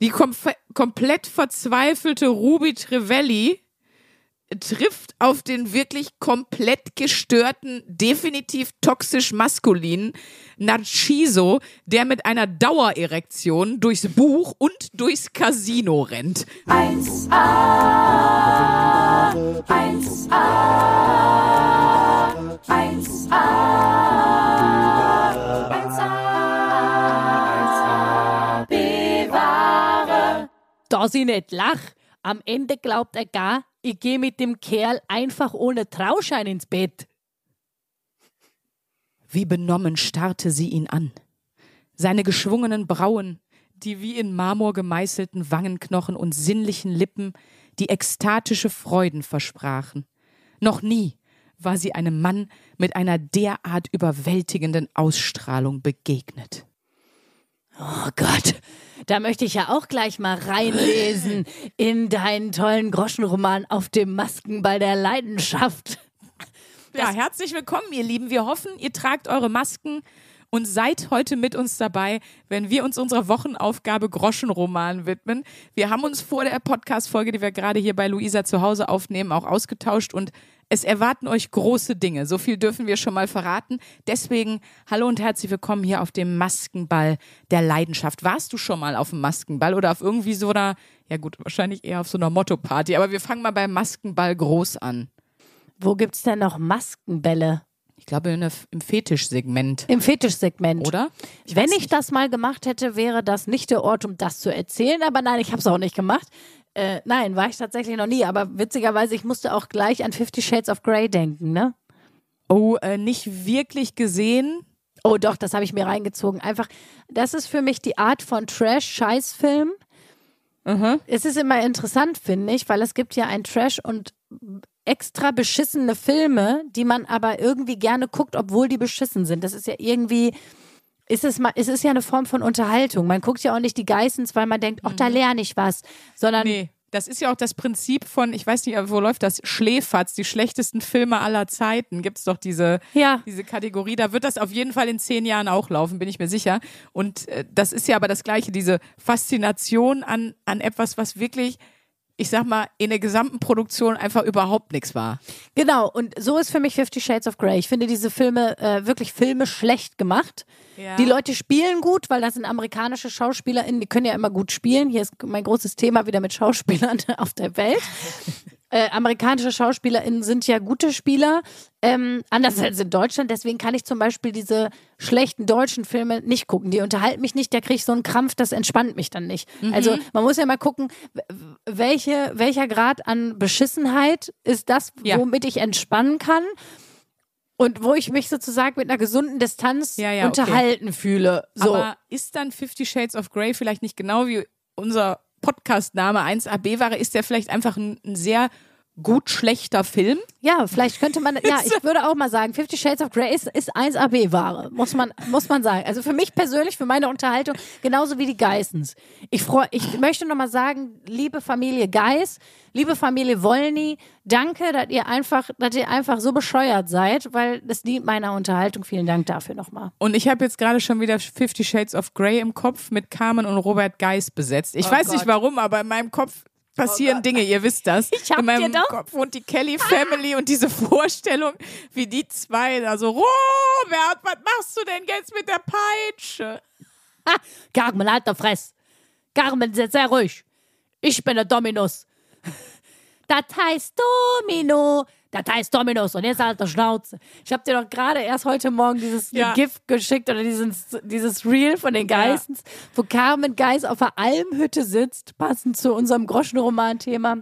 Die kom komplett verzweifelte Ruby Trevelli trifft auf den wirklich komplett gestörten, definitiv toxisch maskulinen Narciso, der mit einer Dauererektion durchs Buch und durchs Casino rennt. 1a, 1a, 1a, Da sie nicht lach, am Ende glaubt er gar, ich gehe mit dem Kerl einfach ohne Trauschein ins Bett. Wie benommen starrte sie ihn an. Seine geschwungenen Brauen, die wie in Marmor gemeißelten Wangenknochen und sinnlichen Lippen, die ekstatische Freuden versprachen. Noch nie war sie einem Mann mit einer derart überwältigenden Ausstrahlung begegnet. Oh Gott, da möchte ich ja auch gleich mal reinlesen in deinen tollen Groschenroman auf dem Maskenball der Leidenschaft. Ja, herzlich willkommen, ihr Lieben. Wir hoffen, ihr tragt eure Masken und seid heute mit uns dabei, wenn wir uns unserer Wochenaufgabe Groschenroman widmen. Wir haben uns vor der Podcast-Folge, die wir gerade hier bei Luisa zu Hause aufnehmen, auch ausgetauscht und es erwarten euch große Dinge. So viel dürfen wir schon mal verraten. Deswegen hallo und herzlich willkommen hier auf dem Maskenball der Leidenschaft. Warst du schon mal auf dem Maskenball oder auf irgendwie so einer, ja gut, wahrscheinlich eher auf so einer Motto-Party, aber wir fangen mal beim Maskenball groß an. Wo gibt's denn noch Maskenbälle? Ich glaube im Fetischsegment. Im Fetischsegment. Oder? Ich Wenn ich das mal gemacht hätte, wäre das nicht der Ort, um das zu erzählen. Aber nein, ich habe es auch nicht gemacht. Äh, nein, war ich tatsächlich noch nie. Aber witzigerweise, ich musste auch gleich an Fifty Shades of Grey denken, ne? Oh, äh, nicht wirklich gesehen. Oh, doch, das habe ich mir reingezogen. Einfach, das ist für mich die Art von Trash-Scheißfilm. Mhm. Es ist immer interessant, finde ich, weil es gibt ja ein Trash- und extra beschissene Filme, die man aber irgendwie gerne guckt, obwohl die beschissen sind. Das ist ja irgendwie ist es, mal, es ist ja eine Form von Unterhaltung. Man guckt ja auch nicht die Geissens, weil man denkt, ach, da mhm. lerne ich was, sondern. Nee. Das ist ja auch das Prinzip von, ich weiß nicht, wo läuft das, Schläferz, die schlechtesten Filme aller Zeiten. Gibt es doch diese, ja. diese Kategorie. Da wird das auf jeden Fall in zehn Jahren auch laufen, bin ich mir sicher. Und äh, das ist ja aber das Gleiche, diese Faszination an, an etwas, was wirklich ich sag mal, in der gesamten Produktion einfach überhaupt nichts war. Genau, und so ist für mich Fifty Shades of Grey. Ich finde diese Filme, äh, wirklich Filme schlecht gemacht. Ja. Die Leute spielen gut, weil das sind amerikanische SchauspielerInnen, die können ja immer gut spielen. Hier ist mein großes Thema wieder mit Schauspielern auf der Welt. Äh, amerikanische SchauspielerInnen sind ja gute Spieler, ähm, anders als in Deutschland. Deswegen kann ich zum Beispiel diese schlechten deutschen Filme nicht gucken. Die unterhalten mich nicht, da kriege ich so einen Krampf, das entspannt mich dann nicht. Mhm. Also man muss ja mal gucken, welche, welcher Grad an Beschissenheit ist das, ja. womit ich entspannen kann. Und wo ich mich sozusagen mit einer gesunden Distanz ja, ja, unterhalten okay. fühle. So. Aber ist dann Fifty Shades of Grey vielleicht nicht genau wie unser Podcast-Name. 1AB-Ware ist der vielleicht einfach ein, ein sehr gut schlechter Film. Ja, vielleicht könnte man, ja, ich würde auch mal sagen, Fifty Shades of Grey ist, ist 1AB-Ware, muss man, muss man sagen. Also für mich persönlich, für meine Unterhaltung, genauso wie die Geissens. Ich freue, ich möchte nochmal sagen, liebe Familie Geiss, liebe Familie Wollny, danke, dass ihr einfach, dass ihr einfach so bescheuert seid, weil das dient meiner Unterhaltung. Vielen Dank dafür nochmal. Und ich habe jetzt gerade schon wieder Fifty Shades of Grey im Kopf mit Carmen und Robert Geiss besetzt. Ich oh weiß Gott. nicht warum, aber in meinem Kopf passieren oh Dinge, ihr wisst das. Ich hab In meinem dir doch. Kopf wohnt die Kelly Family und diese Vorstellung, wie die zwei da so, Robert, was machst du denn jetzt mit der Peitsche? Carmen, halt doch Fress. Carmen, sehr, sehr ruhig. Ich bin der Dominus. Das heißt Domino. Das heißt Dominus. Und jetzt halt der Schnauze. Ich habe dir doch gerade erst heute Morgen dieses ja. Gift geschickt oder dieses, dieses Reel von den Geissens, ja. wo Carmen Geiss auf der Almhütte sitzt, passend zu unserem Groschenroman-Thema.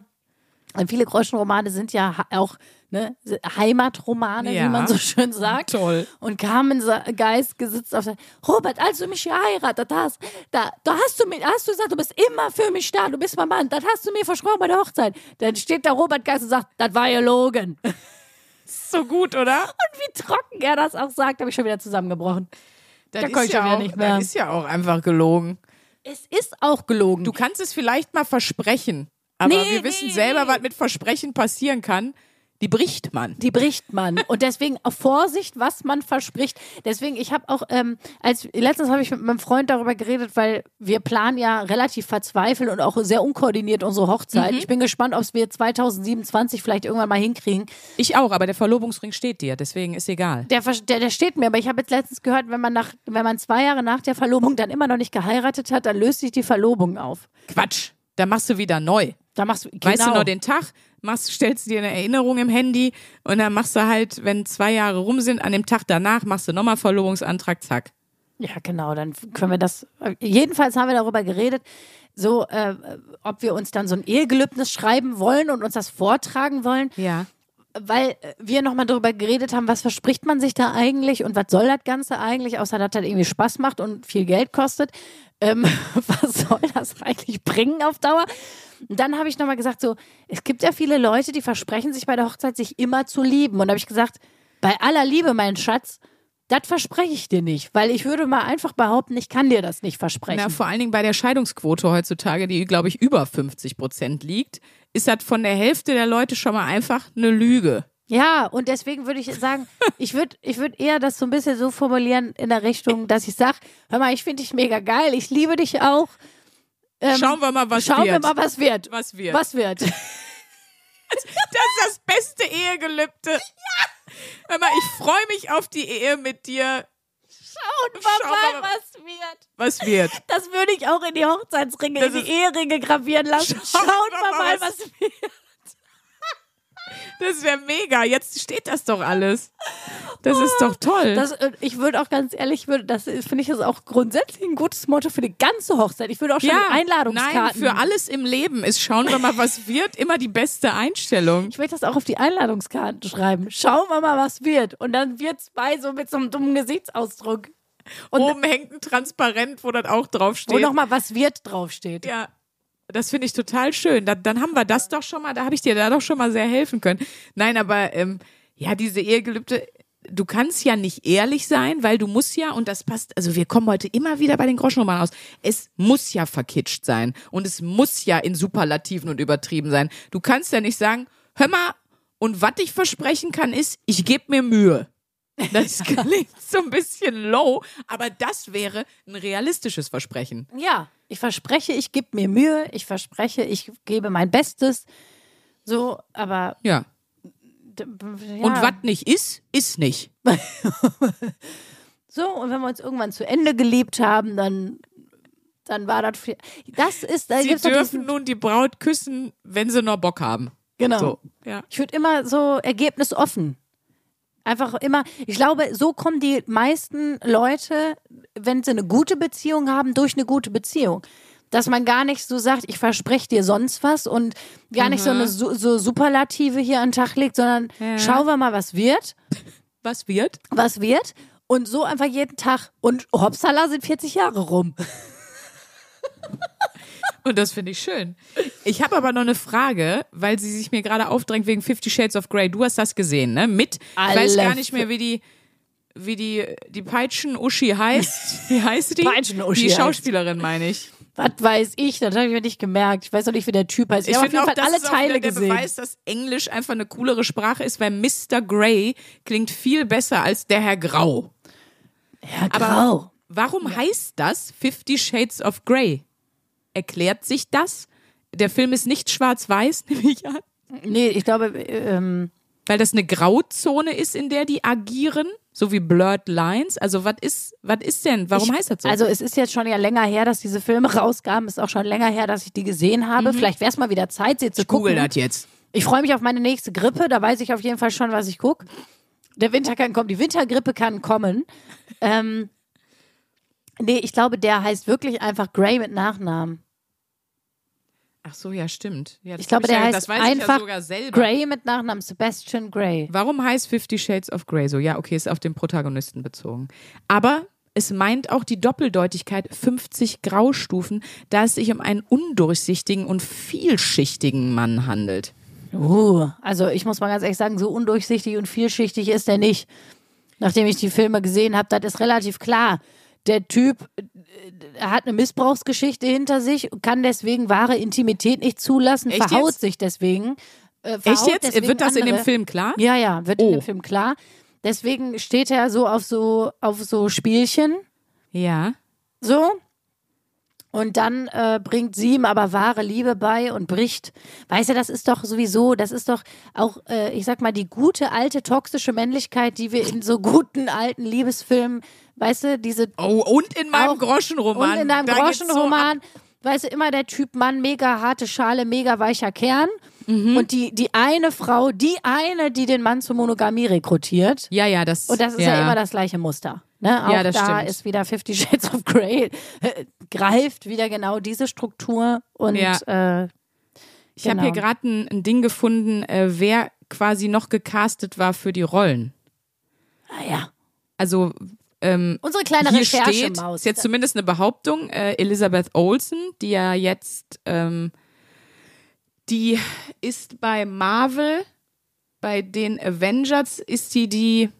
Und viele Groschenromane sind ja auch ne, Heimatromane, ja. wie man so schön sagt. Toll. Und Carmen Geist gesitzt auf der, Robert, als du mich geheiratet hast, da, da hast du mir, hast du gesagt, du bist immer für mich da, du bist mein Mann, das hast du mir versprochen bei der Hochzeit. Dann steht da Robert Geist und sagt, das war ja Logan. So gut, oder? Und wie trocken er das auch sagt, habe ich schon wieder zusammengebrochen. Das da ist, ja auch, das ist ja auch einfach gelogen. Es ist auch gelogen. Du kannst es vielleicht mal versprechen. Aber nee, wir wissen nee, selber, nee. was mit Versprechen passieren kann. Die bricht man. Die bricht man. Und deswegen auf Vorsicht, was man verspricht. Deswegen, ich habe auch, ähm, als letztens habe ich mit meinem Freund darüber geredet, weil wir planen ja relativ verzweifelt und auch sehr unkoordiniert unsere Hochzeit. Mhm. Ich bin gespannt, ob es wir 2027 vielleicht irgendwann mal hinkriegen. Ich auch, aber der Verlobungsring steht dir, deswegen ist egal. Der, der, der steht mir, aber ich habe jetzt letztens gehört, wenn man nach, wenn man zwei Jahre nach der Verlobung dann immer noch nicht geheiratet hat, dann löst sich die Verlobung auf. Quatsch. Da machst du wieder neu. Da machst du, genau. Weißt du genau. noch den Tag, machst, stellst du dir eine Erinnerung im Handy und dann machst du halt, wenn zwei Jahre rum sind, an dem Tag danach machst du nochmal Verlobungsantrag, zack. Ja, genau, dann können wir das. Jedenfalls haben wir darüber geredet, so, äh, ob wir uns dann so ein Ehegelübnis schreiben wollen und uns das vortragen wollen. Ja. Weil wir nochmal darüber geredet haben, was verspricht man sich da eigentlich und was soll das Ganze eigentlich, außer dass das irgendwie Spaß macht und viel Geld kostet. Ähm, was soll das eigentlich bringen auf Dauer? Und dann habe ich nochmal gesagt, so, es gibt ja viele Leute, die versprechen sich bei der Hochzeit, sich immer zu lieben. Und da habe ich gesagt, bei aller Liebe, mein Schatz, das verspreche ich dir nicht, weil ich würde mal einfach behaupten, ich kann dir das nicht versprechen. Na, vor allen Dingen bei der Scheidungsquote heutzutage, die, glaube ich, über 50 Prozent liegt, ist das von der Hälfte der Leute schon mal einfach eine Lüge. Ja, und deswegen würde ich sagen, ich würde ich würd eher das so ein bisschen so formulieren in der Richtung, dass ich sage, hör mal, ich finde dich mega geil, ich liebe dich auch. Ähm, schauen wir mal, was schauen wird. Schauen wir mal, was wird. Was wird. Was wird. das ist das beste Ehegelübde. Ja. Hör mal, ich freue mich auf die Ehe mit dir. Schauen wir mal, was wird. Was wird? Das würde ich auch in die Hochzeitsringe, das in die Eheringe gravieren lassen. Schauen, Schauen wir mal, was, was wird. Das wäre mega. Jetzt steht das doch alles. Das ist doch toll. Das, äh, ich würde auch ganz ehrlich, würde, das finde ich ist auch grundsätzlich ein gutes Motto für die ganze Hochzeit. Ich würde auch schon ja, Einladungskarten. Nein, für alles im Leben ist schauen wir mal, was wird, immer die beste Einstellung. Ich möchte das auch auf die Einladungskarten schreiben. Schauen wir mal, was wird. Und dann wird es bei so mit so einem dummen Gesichtsausdruck. Und Oben hängt ein Transparent, wo das auch draufsteht. Wo nochmal was wird draufsteht. Ja. Das finde ich total schön. Da, dann haben wir das doch schon mal, da habe ich dir da doch schon mal sehr helfen können. Nein, aber ähm, ja, diese Ehegelübde, du kannst ja nicht ehrlich sein, weil du musst ja, und das passt, also wir kommen heute immer wieder bei den Groschennummern aus, es muss ja verkitscht sein und es muss ja in Superlativen und übertrieben sein. Du kannst ja nicht sagen, hör mal, und was ich versprechen kann, ist, ich gebe mir Mühe. Das klingt so ein bisschen low, aber das wäre ein realistisches Versprechen. Ja, ich verspreche, ich gebe mir Mühe, ich verspreche, ich gebe mein Bestes. So, aber. Ja. ja. Und was nicht ist, ist nicht. so, und wenn wir uns irgendwann zu Ende geliebt haben, dann dann war das viel. Das ist, da sie dürfen nun die Braut küssen, wenn sie noch Bock haben. Genau. So, ja. Ich würde immer so ergebnisoffen. Einfach immer, ich glaube, so kommen die meisten Leute, wenn sie eine gute Beziehung haben, durch eine gute Beziehung. Dass man gar nicht so sagt, ich verspreche dir sonst was und gar mhm. nicht so eine so, Superlative hier an den Tag legt, sondern ja. schauen wir mal, was wird. Was wird? Was wird. Und so einfach jeden Tag. Und Hopsala sind 40 Jahre rum. Und das finde ich schön. Ich habe aber noch eine Frage, weil sie sich mir gerade aufdrängt wegen Fifty Shades of Grey. Du hast das gesehen, ne? Mit, Alle ich weiß gar nicht mehr, wie die, wie die, die Peitschen-Uschi heißt. Wie heißt die? Peitschen-Uschi. Die Schauspielerin, meine ich. Was weiß ich? Das habe ich mir nicht gemerkt. Ich weiß auch nicht, wie der Typ heißt. Ich, ich habe auf jeden Fall alle Teile der gesehen. Beweis, dass Englisch einfach eine coolere Sprache ist, weil Mr. Grey klingt viel besser als der Herr Grau. Herr Grau. Aber warum ja. heißt das Fifty Shades of Grey? Erklärt sich das? Der Film ist nicht schwarz-weiß, nehme ich an. Nee, ich glaube, ähm weil das eine Grauzone ist, in der die agieren, so wie Blurred Lines. Also was ist, was ist denn? Warum ich, heißt das so? Also es ist jetzt schon ja länger her, dass diese Filme rauskamen. Ist auch schon länger her, dass ich die gesehen habe. Mhm. Vielleicht wäre es mal wieder Zeit, sie zu ich gucken. Google das jetzt. Ich freue mich auf meine nächste Grippe. Da weiß ich auf jeden Fall schon, was ich gucke. Der Winter kann kommen. Die Wintergrippe kann kommen. ähm, nee, ich glaube, der heißt wirklich einfach Gray mit Nachnamen. Ach so, ja, stimmt. Ja, ich glaube, der ja, heißt einfach ja Grey mit Nachnamen, Sebastian Grey. Warum heißt Fifty Shades of Grey so? Ja, okay, ist auf den Protagonisten bezogen. Aber es meint auch die Doppeldeutigkeit 50 Graustufen, da es sich um einen undurchsichtigen und vielschichtigen Mann handelt. Uh, also ich muss mal ganz ehrlich sagen, so undurchsichtig und vielschichtig ist er nicht. Nachdem ich die Filme gesehen habe, das ist relativ klar der Typ äh, hat eine Missbrauchsgeschichte hinter sich, kann deswegen wahre Intimität nicht zulassen, Echt verhaut jetzt? sich deswegen. äh, Echt jetzt? Wird das in dem andere. Film klar? Ja, ja, wird in Oh. dem Film klar. Deswegen steht er so auf so auf so Spielchen, Ja. so. Und dann äh, bringt sie ihm aber wahre Liebe bei und bricht. Weißt du, das ist doch sowieso, das ist doch auch, äh, ich sag mal, die gute alte toxische Männlichkeit, die wir in so guten alten Liebesfilmen, weißt du, diese Oh, und in meinem Auch- Groschenroman. Und in deinem Da Groschenroman, weißt du, immer der Typ Mann, mega harte Schale, mega weicher Kern. Mhm. Und die, die eine Frau, die eine, die den Mann zur Monogamie rekrutiert. So. Ja, ja, das. Und das ist ja, immer das gleiche Muster. Ne? Auch Ja, das da stimmt. ist wieder Fifty Shades of Grey, äh, greift wieder genau diese Struktur. Und Ja. äh, Ich habe genau. hier gerade ein, ein Ding gefunden, äh, wer quasi noch gecastet war für die Rollen. naja, Also ähm, unsere kleine hier steht, Recherchemaus. ist jetzt zumindest eine Behauptung, äh, Elizabeth Olsen, die ja jetzt, ähm, die ist bei Marvel, bei den Avengers ist sie die,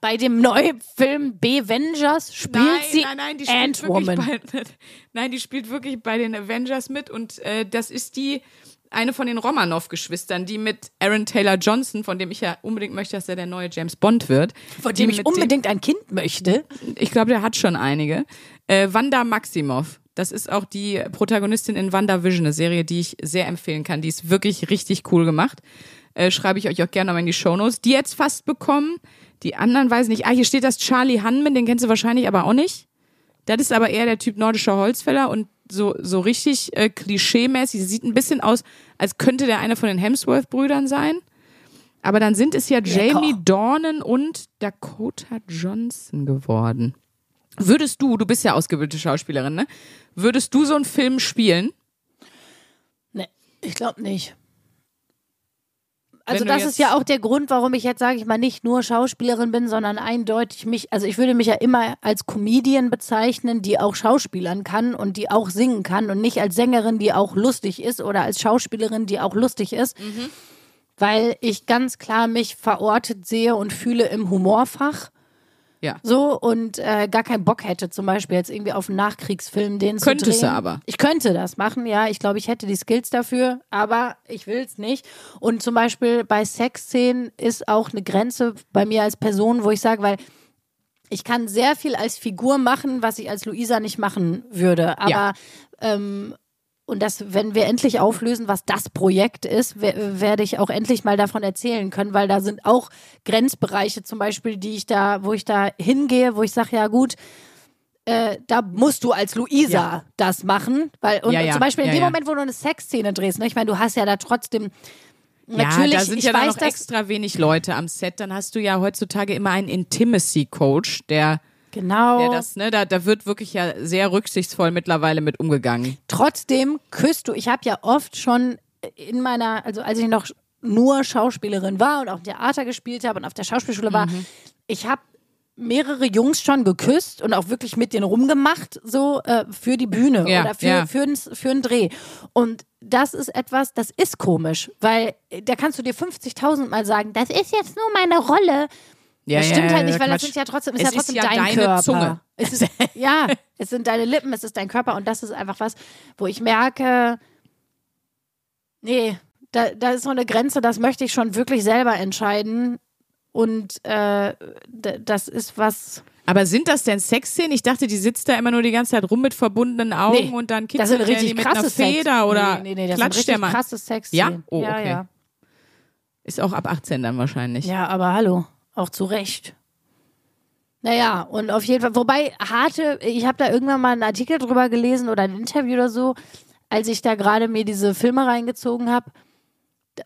Bei dem neuen Film Bevengers spielt nein, sie nein, nein, die spielt wirklich Ant-Woman. bei, nein, die spielt wirklich bei den Avengers mit und äh, das ist die, eine von den Romanov-Geschwistern, die mit Aaron Taylor Johnson, von dem ich ja unbedingt möchte, dass er der neue James Bond wird. Von dem ich unbedingt ein Kind möchte. ich glaube, der hat schon einige. Äh, Wanda Maximoff. Das ist auch die Protagonistin in WandaVision, eine Serie, die ich sehr empfehlen kann. Die ist wirklich richtig cool gemacht. Äh, schreibe ich euch auch gerne nochmal in die Shownotes. Die jetzt fast bekommen. Die anderen weiß ich nicht. Ah, hier steht das Charlie Hanman, den kennst du wahrscheinlich aber auch nicht. Das ist aber eher der Typ nordischer Holzfäller und so, so richtig äh, klischeemäßig. Sieht ein bisschen aus, als könnte der eine von den Hemsworth-Brüdern sein. Aber dann sind es ja Jamie Dornan und Dakota Johnson geworden. Würdest du, du bist ja ausgebildete Schauspielerin, ne? Würdest du so einen Film spielen? Nee, ich glaube nicht. Also das ist ja auch der Grund, warum ich jetzt, sage ich mal, nicht nur Schauspielerin bin, sondern eindeutig mich, also ich würde mich ja immer als Comedian bezeichnen, die auch Schauspielern kann und die auch singen kann und nicht als Sängerin, die auch lustig ist oder als Schauspielerin, die auch lustig ist, Mhm. weil ich ganz klar mich verortet sehe und fühle im Humorfach. Ja. So und äh, gar keinen Bock hätte, zum Beispiel jetzt irgendwie auf einen Nachkriegsfilm den Könntest zu du drehen. aber. Ich könnte das machen, ja. Ich glaube, ich hätte die Skills dafür, aber ich will es nicht. Und zum Beispiel bei Sexszenen ist auch eine Grenze bei mir als Person, wo ich sage, weil ich kann sehr viel als Figur machen, was ich als Luisa nicht machen würde. Aber Ja. ähm, und das, wenn wir endlich auflösen, was das Projekt ist, wer- werde ich auch endlich mal davon erzählen können, weil da sind auch Grenzbereiche zum Beispiel, die ich da, wo ich da hingehe, wo ich sage, ja gut, äh, da musst du als Luisa Ja. das machen, weil und, Ja, und ja, zum Beispiel in ja, dem ja. Moment, wo du eine Sexszene drehst, ne, ich meine, du hast ja da trotzdem ja, natürlich, da sind ich ja weiß, noch extra wenig Leute am Set. Dann hast du ja heutzutage immer einen Intimacy-Coach, der, genau. der das, ne, da, da wird wirklich ja sehr rücksichtsvoll mittlerweile mit umgegangen. Trotzdem küsst du. Ich habe ja oft schon in meiner, also als ich noch nur Schauspielerin war und auch im Theater gespielt habe und auf der Schauspielschule war, Mhm. ich habe mehrere Jungs schon geküsst und auch wirklich mit denen rumgemacht, so äh, für die Bühne Ja, oder für, ja. für, einen, für einen Dreh. Und das ist etwas, das ist komisch, weil äh, da kannst du dir 50.000 Mal sagen, das ist jetzt nur meine Rolle. Ja, das stimmt ja, halt nicht, weil das Quatsch. sind ja trotzdem, ist Es ja ist trotzdem ja dein deine Körper. Zunge. Es ist, ja, es sind deine Lippen, es ist dein Körper und das ist einfach was, wo ich merke, nee, da, da ist so eine Grenze, das möchte ich schon wirklich selber entscheiden. Und äh, das ist was. Aber sind das denn Sexszenen? Ich dachte, die sitzt da immer nur die ganze Zeit rum mit verbundenen Augen Nee, und dann Das sind kitzelt die richtig mit einer Sex. Feder oder nee, nee, nee, das sind klatscht der richtig mal. krasse Sex. Ja? Oh, ja, okay. ja. Ist auch ab 18 dann wahrscheinlich. Ja, aber hallo, auch zu Recht. Naja, und auf jeden Fall, wobei harte, ich habe da irgendwann mal einen Artikel drüber gelesen oder ein Interview oder so, als ich da gerade mir diese Filme reingezogen habe.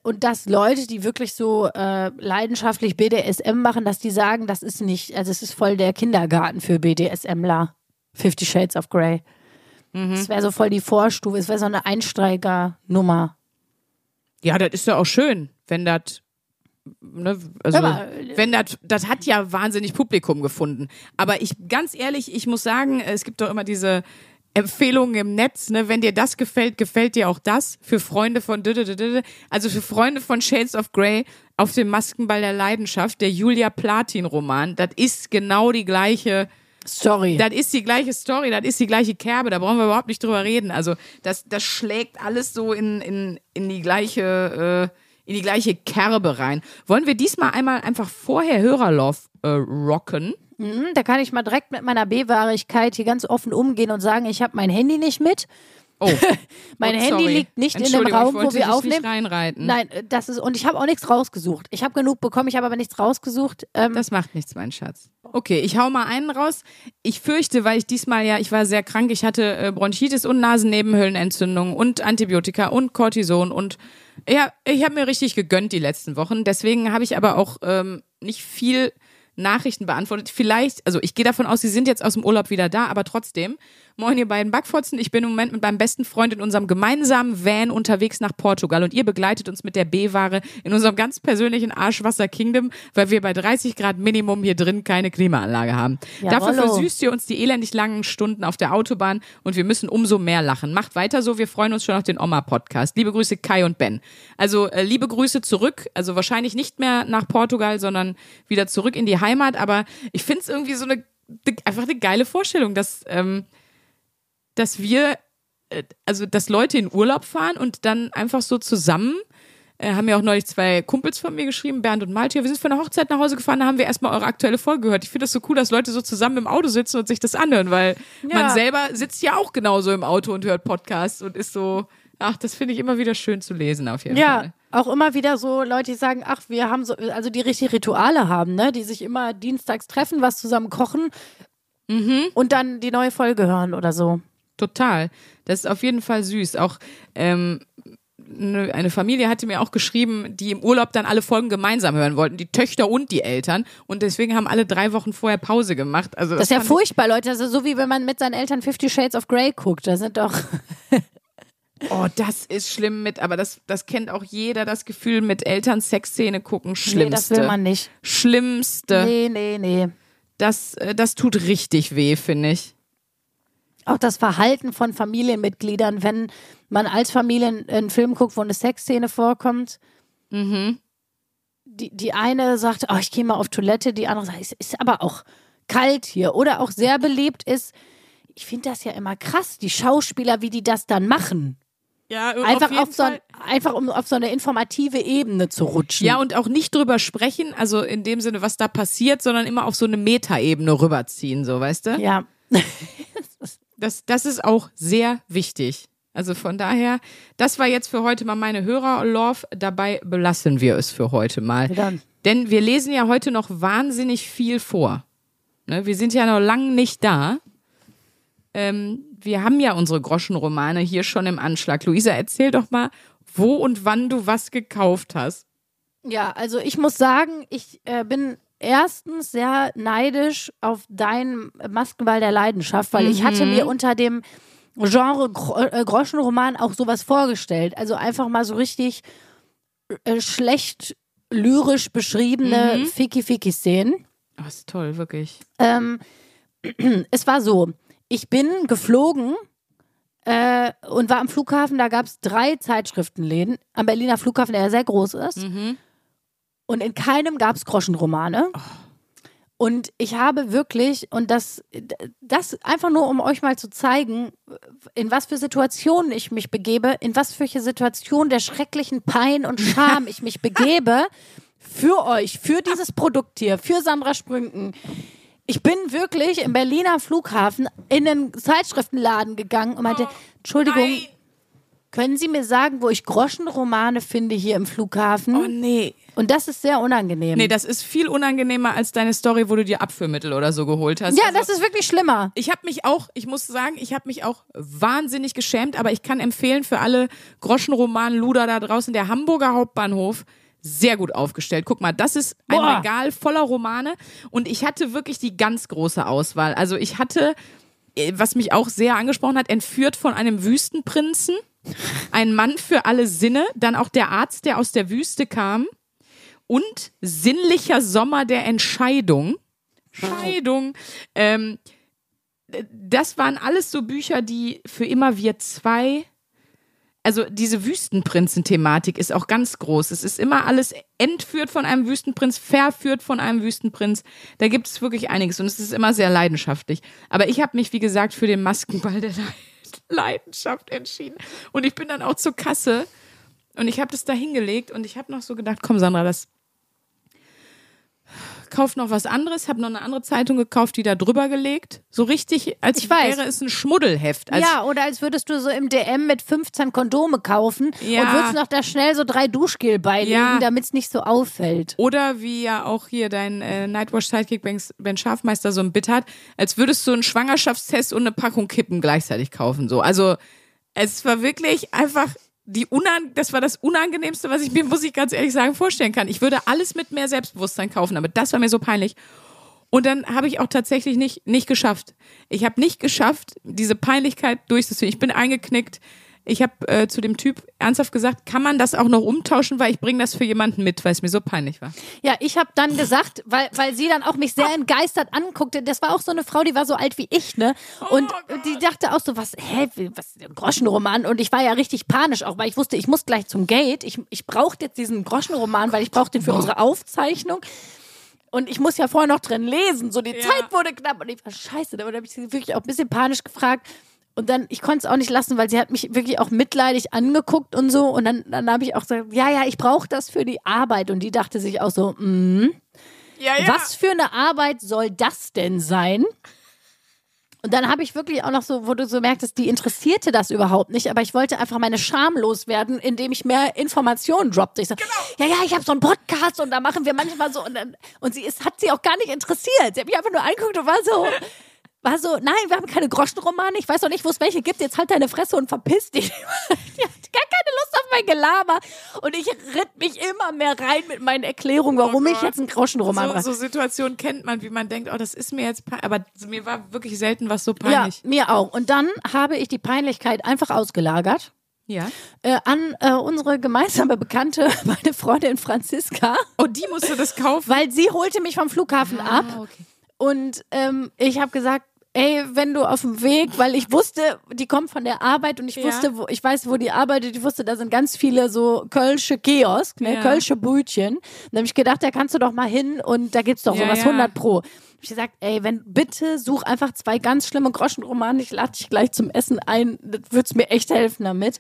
Und dass Leute, die wirklich so äh, leidenschaftlich BDSM machen, dass die sagen, das ist nicht, also es ist voll der Kindergarten für BDSMler. Fifty Shades of Grey. Das wäre so voll die Vorstufe, es wäre so eine Einsteigernummer. Ja, das ist ja auch schön, wenn das. Ne, also, Aber- wenn das, das hat ja wahnsinnig Publikum gefunden. Aber ich, ganz ehrlich, ich muss sagen, es gibt doch immer diese Empfehlungen im Netz, ne, wenn dir das gefällt, gefällt dir auch das. Für Freunde von, also für Freunde von Shades of Grey auf dem Maskenball der Leidenschaft, der Julia Platin Roman, das ist genau die gleiche Story. Das ist die gleiche Story, das ist die gleiche Kerbe, da brauchen wir überhaupt nicht drüber reden. Also das, das schlägt alles so in, in, in die gleiche, äh, in die gleiche Kerbe rein. Wollen wir diesmal einmal einfach vorher Hörerlove äh, rocken? Mhm, da kann ich mal direkt mit meiner B-Wahrigkeit hier ganz offen umgehen und sagen, ich habe mein Handy nicht mit. Oh, mein oh, Handy liegt nicht in dem Raum, wo wir aufnehmen. Nicht reinreiten. Nein, äh, das ist und ich habe auch nichts rausgesucht. Ich habe genug bekommen, ich habe aber nichts rausgesucht. Ähm, Das macht nichts, mein Schatz. Okay, ich hau mal einen raus. Ich fürchte, weil ich diesmal ja, ich war sehr krank, ich hatte äh, Bronchitis und Nasennebenhöhlenentzündung und Antibiotika und Cortison und ja, ich habe mir richtig gegönnt die letzten Wochen. Deswegen habe ich aber auch ähm, nicht viel Nachrichten beantwortet. Vielleicht, also ich gehe davon aus, Sie sind jetzt aus dem Urlaub wieder da, aber trotzdem. Moin, ihr beiden Backfotzen. Ich bin im Moment mit meinem besten Freund in unserem gemeinsamen Van unterwegs nach Portugal und ihr begleitet uns mit der B-Ware in unserem ganz persönlichen Arschwasser Kingdom, weil wir bei 30 Grad Minimum hier drin keine Klimaanlage haben. Dafür Jawollo. versüßt ihr uns die elendig langen Stunden auf der Autobahn und wir müssen umso mehr lachen. Macht weiter so, wir freuen uns schon auf den Oma-Podcast. Liebe Grüße Kai und Ben. Also äh, liebe Grüße zurück, also wahrscheinlich nicht mehr nach Portugal, sondern wieder zurück in die Heimat, aber ich finde es irgendwie so eine, einfach eine geile Vorstellung, dass, ähm, dass wir, äh, also dass Leute in Urlaub fahren und dann einfach so zusammen äh, haben ja auch neulich zwei Kumpels von mir geschrieben, Bernd und Malte. Wir sind von der Hochzeit nach Hause gefahren, da haben wir erstmal eure aktuelle Folge gehört. Ich finde das so cool, dass Leute so zusammen im Auto sitzen und sich das anhören, weil Ja. man selber sitzt ja auch genauso im Auto und hört Podcasts und ist so, ach, das finde ich immer wieder schön zu lesen auf jeden ja, Fall. auch immer wieder so Leute, die sagen, ach, wir haben so, also die richtig Rituale haben, ne, die sich immer dienstags treffen, was zusammen kochen Mhm. und dann die neue Folge hören oder so. Total. Das ist auf jeden Fall süß. Auch ähm, ne- eine Familie hatte mir auch geschrieben, die im Urlaub dann alle Folgen gemeinsam hören wollten, die Töchter und die Eltern. Und deswegen haben alle drei Wochen vorher Pause gemacht. Also Das ist ja furchtbar, Leute. Das ist so wie wenn man mit seinen Eltern Fifty Shades of Grey guckt. Da sind doch. Oh, das ist schlimm mit, aber das, das kennt auch jeder, das Gefühl mit Eltern Sexszene gucken. Schlimmste. Nee, das will man nicht. Schlimmste. Nee, nee, nee. Das, äh, das tut richtig weh, finde ich. Auch das Verhalten von Familienmitgliedern, wenn man als Familie einen Film guckt, wo eine Sexszene vorkommt. Mhm. Die, die eine sagt, oh, ich gehe mal auf Toilette, die andere sagt, es ist aber auch kalt hier. Oder auch sehr beliebt ist, ich finde das ja immer krass, die Schauspieler, wie die das dann machen. Ja, Einfach, auf so ein, einfach um auf so eine informative Ebene zu rutschen. Ja, und auch nicht drüber sprechen, also in dem Sinne, was da passiert, sondern immer auf so eine Metaebene rüberziehen, so, weißt du? ja. Das, das ist auch sehr wichtig. Also von daher, das war jetzt für heute mal meine Hörer-Love. Dabei belassen wir es für heute mal. Dann. Denn wir lesen ja heute noch wahnsinnig viel vor. Ne, wir sind ja noch lang nicht da. Ähm, wir haben ja unsere Groschenromane hier schon im Anschlag. Luisa, erzähl doch mal, wo und wann du was gekauft hast. Ja, also ich muss sagen, ich äh, bin erstens sehr neidisch auf deinen Maskenball der Leidenschaft, weil ich hatte mir unter dem Genre äh, Groschenroman auch sowas vorgestellt. Also einfach mal so richtig äh, schlecht lyrisch beschriebene Ficky-Ficky-Szenen. Oh, ist toll, wirklich. Ähm, es war so, ich bin geflogen äh, und war am Flughafen, da gab es drei Zeitschriftenläden am Berliner Flughafen, der ja sehr groß ist. Und in keinem gab es Groschenromane. Und ich habe wirklich, und das, das einfach nur, um euch mal zu zeigen, in was für Situationen ich mich begebe, in was für Situationen der schrecklichen Pein und Scham ich mich begebe, für euch, für dieses Produkt hier, für Sandra Sprünken. Ich bin wirklich im Berliner Flughafen in einen Zeitschriftenladen gegangen und meinte, Entschuldigung, Nein. Können Sie mir sagen, wo ich Groschenromane finde hier im Flughafen? Oh nee. Und das ist sehr unangenehm. Nee, das ist viel unangenehmer als deine Story, wo du dir Abführmittel oder so geholt hast. ja, Also- das ist wirklich schlimmer. Ich habe mich auch, ich muss sagen, ich habe mich auch wahnsinnig geschämt, aber ich kann empfehlen für alle Groschenroman-Luder da draußen, der Hamburger Hauptbahnhof, sehr gut aufgestellt. Guck mal, das ist ein Boah. Regal voller Romane und ich hatte wirklich die ganz große Auswahl. Also ich hatte, äh, was mich auch sehr angesprochen hat, entführt von einem Wüstenprinzen, ein Mann für alle Sinne, dann auch der Arzt, der aus der Wüste kam und sinnlicher Sommer der Entscheidung. Scheidung. Ähm, das waren alles so Bücher, die für immer wir zwei also diese Wüstenprinzen-Thematik ist auch ganz groß. Es ist immer alles entführt von einem Wüstenprinz, verführt von einem Wüstenprinz. Da gibt es wirklich einiges und es ist immer sehr leidenschaftlich. Aber ich habe mich, wie gesagt, für den Maskenball der Leidenschaft entschieden. Und ich bin dann auch zur Kasse und ich habe das da hingelegt und ich habe noch so gedacht, komm Sandra, das kauft noch was anderes, habe noch eine andere Zeitung gekauft, die da drüber gelegt. So richtig, als ich wäre es ein Schmuddelheft. Als ja, oder als würdest du so im DM mit 15 Kondome kaufen ja. und würdest noch da schnell so drei Duschgel beilegen, ja. damit es nicht so auffällt. Oder wie ja auch hier dein äh, Nightwash-Sidekick Ben Schafmeister so ein Bit hat, als würdest du einen Schwangerschaftstest und eine Packung Kippen gleichzeitig kaufen. So, also es war wirklich einfach die unan das war das Unangenehmste, was ich mir, muss ich ganz ehrlich sagen, vorstellen kann. Ich würde alles mit mehr Selbstbewusstsein kaufen, aber das war mir so peinlich. Und dann habe ich auch tatsächlich nicht, nicht geschafft. Ich habe nicht geschafft, diese Peinlichkeit durchzuziehen. Ich bin eingeknickt. Ich habe äh, zu dem Typ ernsthaft gesagt, kann man das auch noch umtauschen, weil ich bringe das für jemanden mit, weil es mir so peinlich war. Ja, ich habe dann gesagt, weil, weil sie dann auch mich sehr entgeistert anguckte, das war auch so eine Frau, die war so alt wie ich, ne? Und oh die dachte auch so, was, hä, was, Groschenroman? Und ich war ja richtig panisch auch, weil ich wusste, ich muss gleich zum Gate. Ich, ich brauche jetzt diesen Groschenroman, weil ich brauche den für unsere Aufzeichnung. Und ich muss ja vorher noch drin lesen. So, die ja. Zeit wurde knapp und ich war scheiße. Da habe ich sie wirklich auch ein bisschen panisch gefragt, und dann, ich konnte es auch nicht lassen, weil sie hat mich wirklich auch mitleidig angeguckt und so. Und dann, dann habe ich auch gesagt, ja, ja, ich brauche das für die Arbeit. Und die dachte sich auch so, mm, ja, ja. was für eine Arbeit soll das denn sein? Und dann habe ich wirklich auch noch so, wo du so merktest, die interessierte das überhaupt nicht, aber ich wollte einfach meine Scham loswerden, indem ich mehr Informationen droppte. Ich so, genau. ja, ja, ich habe so einen Podcast und da machen wir manchmal so und, dann, und sie ist, hat sie auch gar nicht interessiert. Sie hat mich einfach nur angeguckt und war so, war so, nein, wir haben keine Groschenromane, ich weiß doch nicht, wo es welche gibt, jetzt halt deine Fresse und verpiss dich. Die hat gar keine Lust auf mein Gelaber. Und ich ritt mich immer mehr rein mit meinen Erklärungen, warum oh ich jetzt einen Groschenroman so, so Situationen kennt man, wie man denkt, oh, das ist mir jetzt peinlich. Aber mir war wirklich selten was so peinlich. Ja, mir auch. Und dann habe ich die Peinlichkeit einfach ausgelagert. Ja. Äh, an äh, unsere gemeinsame Bekannte, meine Freundin Franziska. Oh, die musste das kaufen? Weil sie holte mich vom Flughafen ah, ab. Okay. Und ähm, ich habe gesagt, ey, wenn du auf dem Weg, weil ich wusste, die kommt von der Arbeit und ich ja. wusste, wo, ich weiß, wo die arbeitet, ich wusste, da sind ganz viele so kölsche Kiosk, ne, ja. kölsche Brötchen. Dann habe ich gedacht, da kannst du doch mal hin und da gibt's doch ja, sowas ja. 100 pro. Ich gesagt, ey, wenn bitte such einfach zwei ganz schlimme Groschenromane, ich lade dich gleich zum Essen ein, das wird's mir echt helfen damit.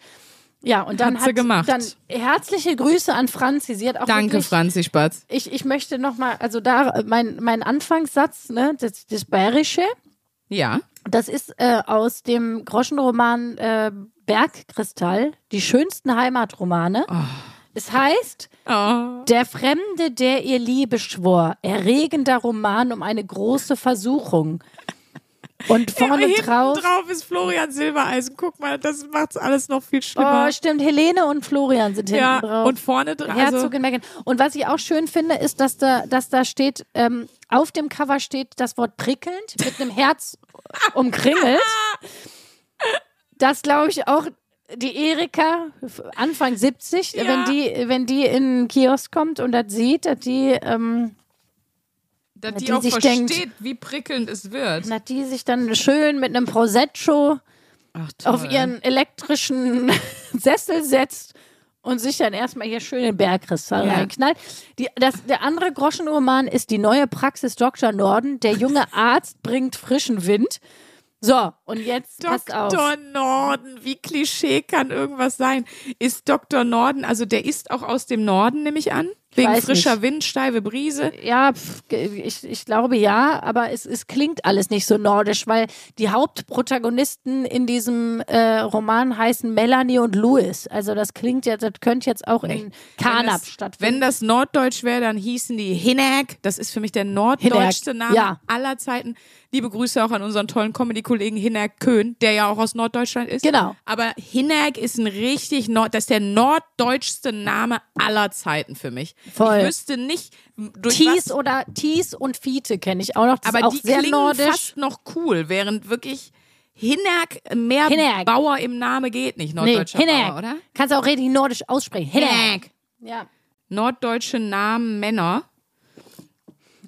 Ja, und dann hat, hat gemacht. dann herzliche Grüße an Franzi. Sie hat auch Danke, wirklich, Franzi Spatz. Ich, ich möchte noch mal, also da mein mein Anfangssatz, ne, das, das Bayerische, ja. Das ist äh, aus dem Groschenroman äh, Bergkristall, die schönsten Heimatromane. Oh. Es heißt, oh. der Fremde, der ihr Liebe schwor, erregender Roman um eine große Versuchung. Und vorne ja, drauf, drauf ist Florian Silbereisen. Guck mal, das macht's alles noch viel schlimmer. Oh, stimmt. Helene und Florian sind hinten ja, drauf. Und vorne drauf. Also Herzogin Meghan. Und was ich auch schön finde, ist, dass da, dass da steht, ähm, auf dem Cover steht das Wort prickelnd mit einem Herz umkringelt. Das glaube ich auch die Erika, Anfang 70, ja. wenn die, wenn die in den Kiosk kommt und das sieht, dass die ähm, dass die, die auch versteht, denkt, wie prickelnd es wird. Dass die sich dann schön mit einem Prosecco Ach, auf ihren elektrischen Sessel setzt und sich dann erstmal hier schön den Bergkristall ja. reinknallt. Die, das, der andere Groschenroman ist die neue Praxis Dr. Norden. Der junge Arzt bringt frischen Wind. So, und jetzt Dr. passt auf. Dr. Norden, wie Klischee kann irgendwas sein? Ist Dr. Norden, also der ist auch aus dem Norden, nehme ich an? Wegen frischer nicht. Wind, steife Brise? Ja, ich, ich glaube ja, aber es, es klingt alles nicht so nordisch, weil die Hauptprotagonisten in diesem äh, Roman heißen Melanie und Louis. Also das klingt jetzt, das könnte jetzt auch nee. in Karnap stattfinden. Wenn das Norddeutsch wäre, dann hießen die Hinag. Das ist für mich der norddeutschste Name ja. aller Zeiten. Liebe Grüße auch an unseren tollen Comedy-Kollegen Hinnerk Köhn, der ja auch aus Norddeutschland ist. Genau. Aber Hinnerk ist ein richtig Nord, das ist der norddeutschste Name aller Zeiten für mich. Voll. Ich wüsste nicht, durch Thies was, oder Thies und Fiete kenne ich auch noch. Das aber auch die sehr klingen nordisch. fast noch cool, während wirklich Hinnerk, mehr Hinnerk. Bauer im Name geht nicht, norddeutscher nee, Hinnerk. Bauer, oder? Kannst du auch richtig nordisch aussprechen. Hinnerk. Hinnerk. Ja. Norddeutsche Namen Männer.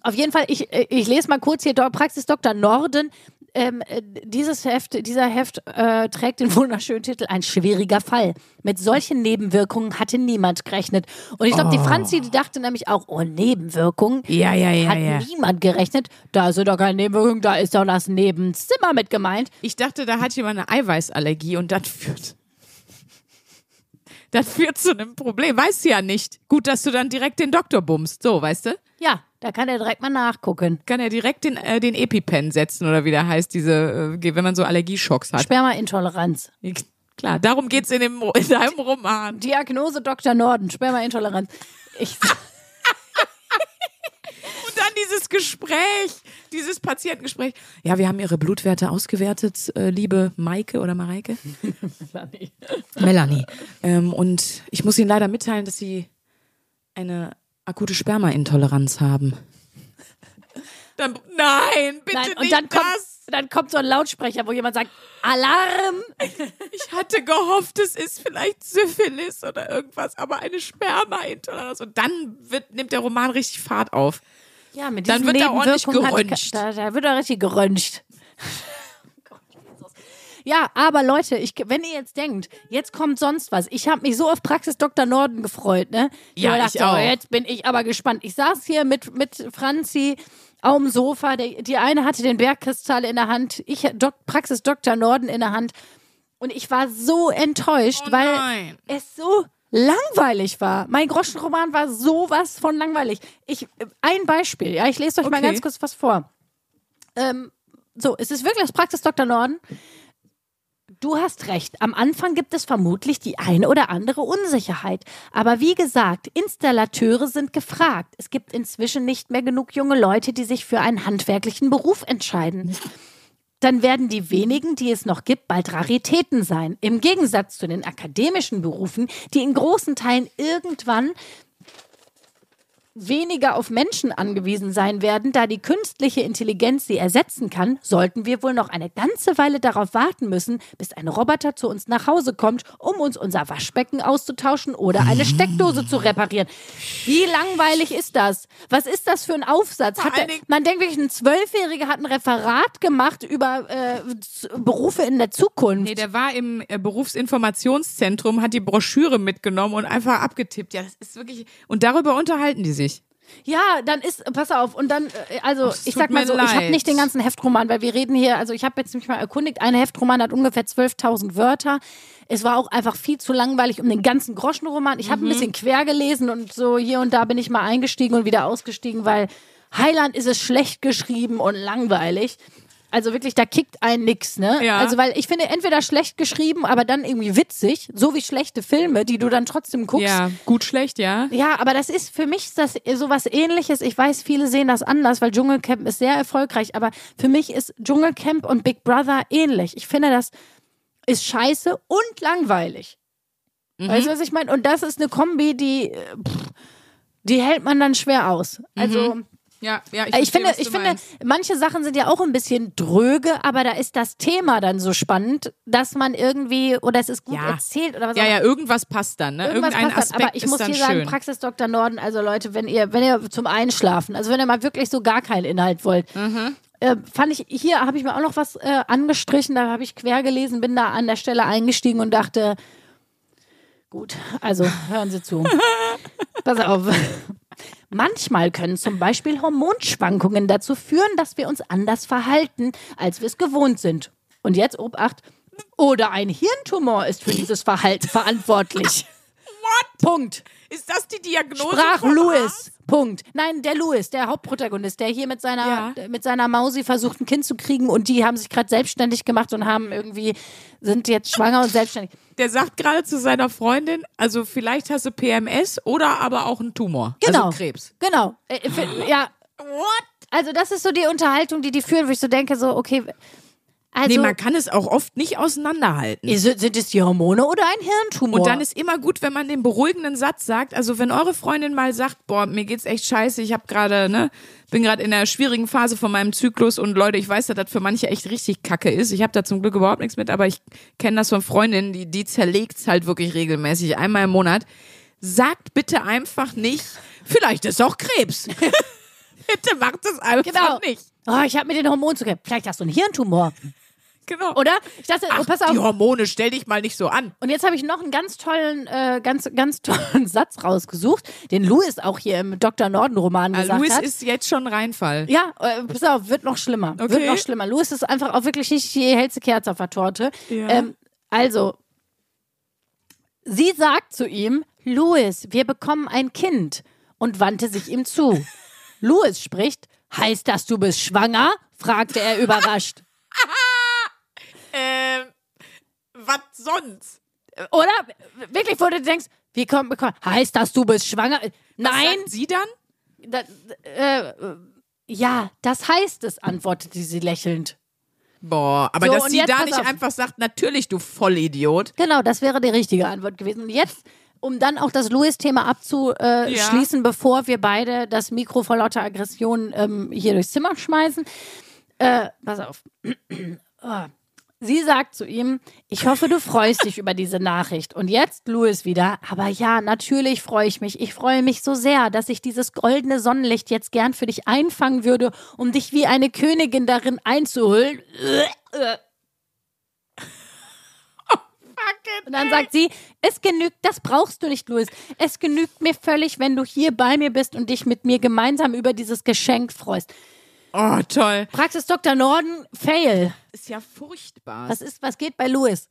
Auf jeden Fall, ich, ich lese mal kurz hier Praxis Dr. Norden. Ähm, äh, dieses Heft, dieser Heft äh, trägt den wunderschönen Titel Ein schwieriger Fall. Mit solchen Nebenwirkungen hatte niemand gerechnet. Und ich glaube, die Franzi, die dachte nämlich auch, oh, Nebenwirkungen. Ja, ja, ja, Hat ja. niemand gerechnet. Da sind doch keine Nebenwirkungen, da ist doch das Nebenzimmer mit gemeint. Ich dachte, da hat jemand eine Eiweißallergie und das führt. Das führt zu einem Problem. Weißt du ja nicht. Gut, dass du dann direkt den Doktor bummst. So, weißt du? Ja, da kann er direkt mal nachgucken. Kann er direkt den, äh, den EpiPen setzen oder wie der heißt, diese, äh, wenn man so Allergieschocks hat. Spermaintoleranz. Klar, darum geht's in, dem, in deinem Roman. Diagnose Dr. Norden, Spermaintoleranz. Ich, Und dann dieses Gespräch, dieses Patientengespräch. Ja, wir haben Ihre Blutwerte ausgewertet, äh, liebe Maike oder Mareike. Melanie. Ähm, und ich muss Ihnen leider mitteilen, dass Sie eine akute Spermaintoleranz haben. Dann, nein, bitte nein, nicht und dann kommt, das. dann kommt so ein Lautsprecher, wo jemand sagt, Alarm! Ich hatte gehofft, es ist vielleicht Syphilis oder irgendwas, aber eine Spermaintoleranz. Und dann wird, nimmt der Roman richtig Fahrt auf. Ja, mit Dann diesen wird da ordentlich hat- geröntgt. Da, da wird er richtig geröntgt. Ja, aber Leute, ich, wenn ihr jetzt denkt, jetzt kommt sonst was. Ich habe mich so auf Praxis Dr. Norden gefreut, ne? Ja, ich gedacht, auch. So, jetzt bin ich aber gespannt. Ich saß hier mit, mit Franzi auf dem Sofa. Der, die eine hatte den Bergkristall in der Hand, ich Dok, Praxis Dr. Norden in der Hand. Und ich war so enttäuscht, Oh weil es so langweilig war. Mein Groschenroman war sowas von langweilig. Ich, ein Beispiel, ja, ich lese euch mal Okay. ganz kurz was vor. Ähm, so, es ist wirklich aus Praxis Dr. Norden. Du hast recht. Am Anfang gibt es vermutlich die eine oder andere Unsicherheit. Aber wie gesagt, Installateure sind gefragt. Es gibt inzwischen nicht mehr genug junge Leute, die sich für einen handwerklichen Beruf entscheiden. Dann werden die wenigen, die es noch gibt, bald Raritäten sein. Im Gegensatz zu den akademischen Berufen, die in großen Teilen irgendwann weniger auf Menschen angewiesen sein werden, da die künstliche Intelligenz sie ersetzen kann, sollten wir wohl noch eine ganze Weile darauf warten müssen, bis ein Roboter zu uns nach Hause kommt, um uns unser Waschbecken auszutauschen oder eine Steckdose zu reparieren. Wie langweilig ist das? Was ist das für ein Aufsatz? Hat der, man denkt wirklich, ein Zwölfjähriger hat ein Referat gemacht über äh, Berufe in der Zukunft. Nee, der war im äh, Berufsinformationszentrum, hat die Broschüre mitgenommen und einfach abgetippt. Ja, das ist wirklich. Und darüber unterhalten die sich. Ja, dann ist, pass auf, und dann, äh, also es ich sag mal so, ich habe leid. nicht den ganzen Heftroman, weil wir reden hier, also ich habe jetzt mich mal erkundigt, ein Heftroman hat ungefähr 12.000 Wörter. Es war auch einfach viel zu langweilig um den ganzen Groschenroman. Ich habe Mhm. ein bisschen quer gelesen und so hier und da bin ich mal eingestiegen und wieder ausgestiegen, weil Heiland ist es schlecht geschrieben und langweilig. Also wirklich, da kickt ein nix, ne? Ja. Also weil ich finde, entweder schlecht geschrieben, aber dann irgendwie witzig, so wie schlechte Filme, die du dann trotzdem guckst. Ja, gut, schlecht, ja. Ja, aber das ist für mich das sowas ähnliches. Ich weiß, viele sehen das anders, weil Dschungelcamp ist sehr erfolgreich, aber für mich ist Dschungelcamp und Big Brother ähnlich. Ich finde, das ist scheiße und langweilig. Weißt du, was ich meine? Und das ist eine Kombi, die, äh, pff, die hält man dann schwer aus. Also, Ja, ja, ich, finde, ich finde, manche Sachen sind ja auch ein bisschen dröge, aber da ist das Thema dann so spannend, dass man irgendwie, oder es ist gut Ja. erzählt oder was Ja, auch ja, irgendwas passt dann, ne? Irgendwas Irgendein passt dann. Aspekt Aber ich muss dann hier sagen, schön. Praxis Dr. Norden, also Leute, wenn ihr, wenn ihr zum Einschlafen, also wenn ihr mal wirklich so gar keinen Inhalt wollt, Mhm. äh, fand ich, hier habe ich mir auch noch was äh, angestrichen, da habe ich quer gelesen, bin da an der Stelle eingestiegen und dachte, gut, also hören Sie zu. Pass auf. Manchmal können zum Beispiel Hormonschwankungen dazu führen, dass wir uns anders verhalten, als wir es gewohnt sind. Und jetzt, Obacht, oder ein Hirntumor ist für dieses Verhalten verantwortlich. What? Punkt. Ist das die Diagnose? Sprach Louis. Punkt. Nein, der Louis, der Hauptprotagonist, der hier mit seiner, Ja. mit seiner Mausi versucht, ein Kind zu kriegen und die haben sich gerade selbstständig gemacht und haben irgendwie, sind jetzt schwanger und selbstständig. Der sagt gerade zu seiner Freundin, also vielleicht hast du PMS oder aber auch einen Tumor. Genau. Also Krebs. Genau. Äh, für, ja, What? also das ist so die Unterhaltung, die die führen, wo ich so denke, so, okay, also, Nee, man kann es auch oft nicht auseinanderhalten. ist, sind es die Hormone oder ein Hirntumor? Und dann ist immer gut, wenn man den beruhigenden Satz sagt. Also wenn eure Freundin mal sagt, boah, mir geht's echt scheiße, ich habe gerade, ne, bin gerade in einer schwierigen Phase von meinem Zyklus und Leute, ich weiß, dass das für manche echt richtig Kacke ist. Ich habe da zum Glück überhaupt nichts mit, aber ich kenne das von Freundinnen, die die zerlegt's halt wirklich regelmäßig einmal im Monat. Sagt bitte einfach nicht, vielleicht ist auch Krebs. Bitte mach das einfach Genau. nicht. Oh, ich habe mit den Hormonen zu kämpfen. Vielleicht hast du einen Hirntumor. Genau. Oder? Ich dachte, Ach, oh, pass auf. die Hormone, stell dich mal nicht so an. Und jetzt habe ich noch einen ganz tollen, äh, ganz, ganz tollen Satz rausgesucht, den Louis auch hier im Dr. Norden-Roman Also gesagt Luis hat. ist jetzt schon Reinfall. ja, äh, pass auf, wird noch schlimmer. Okay. Wird noch schlimmer. Louis ist einfach auch wirklich nicht die hellste Kerze auf der Torte. Ja. Ähm, also, sie sagt zu ihm, Louis, wir bekommen ein Kind und wandte sich ihm zu. Louis spricht, heißt das, du bist schwanger? fragte er überrascht. Ähm, was sonst? Oder? Wirklich, wo du denkst, wie kommt, heißt das, du bist schwanger? Was Nein, sagt sie dann? da, äh, ja, das heißt es, antwortete sie lächelnd. Boah, aber So, dass sie da nicht auf. einfach sagt, natürlich, du Vollidiot. Genau, das wäre die richtige Antwort gewesen. Und jetzt, um dann auch das Louis-Thema abzuschließen, bevor wir beide das Mikro vor lauter Aggression ähm, hier durchs Zimmer schmeißen. Äh, pass auf. Ah. Sie sagt zu ihm, ich hoffe, du freust dich über diese Nachricht. Und jetzt Louis wieder, aber ja, natürlich freue ich mich. Ich freue mich so sehr, dass ich dieses goldene Sonnenlicht jetzt gern für dich einfangen würde, um dich wie eine Königin darin einzuhüllen. Und dann sagt sie, es genügt, das brauchst du nicht, Louis. Es genügt mir völlig, wenn du hier bei mir bist und dich mit mir gemeinsam über dieses Geschenk freust. Oh, toll. Praxis Dr. Norden, fail. Ist ja furchtbar. Was ist, was geht bei Louis?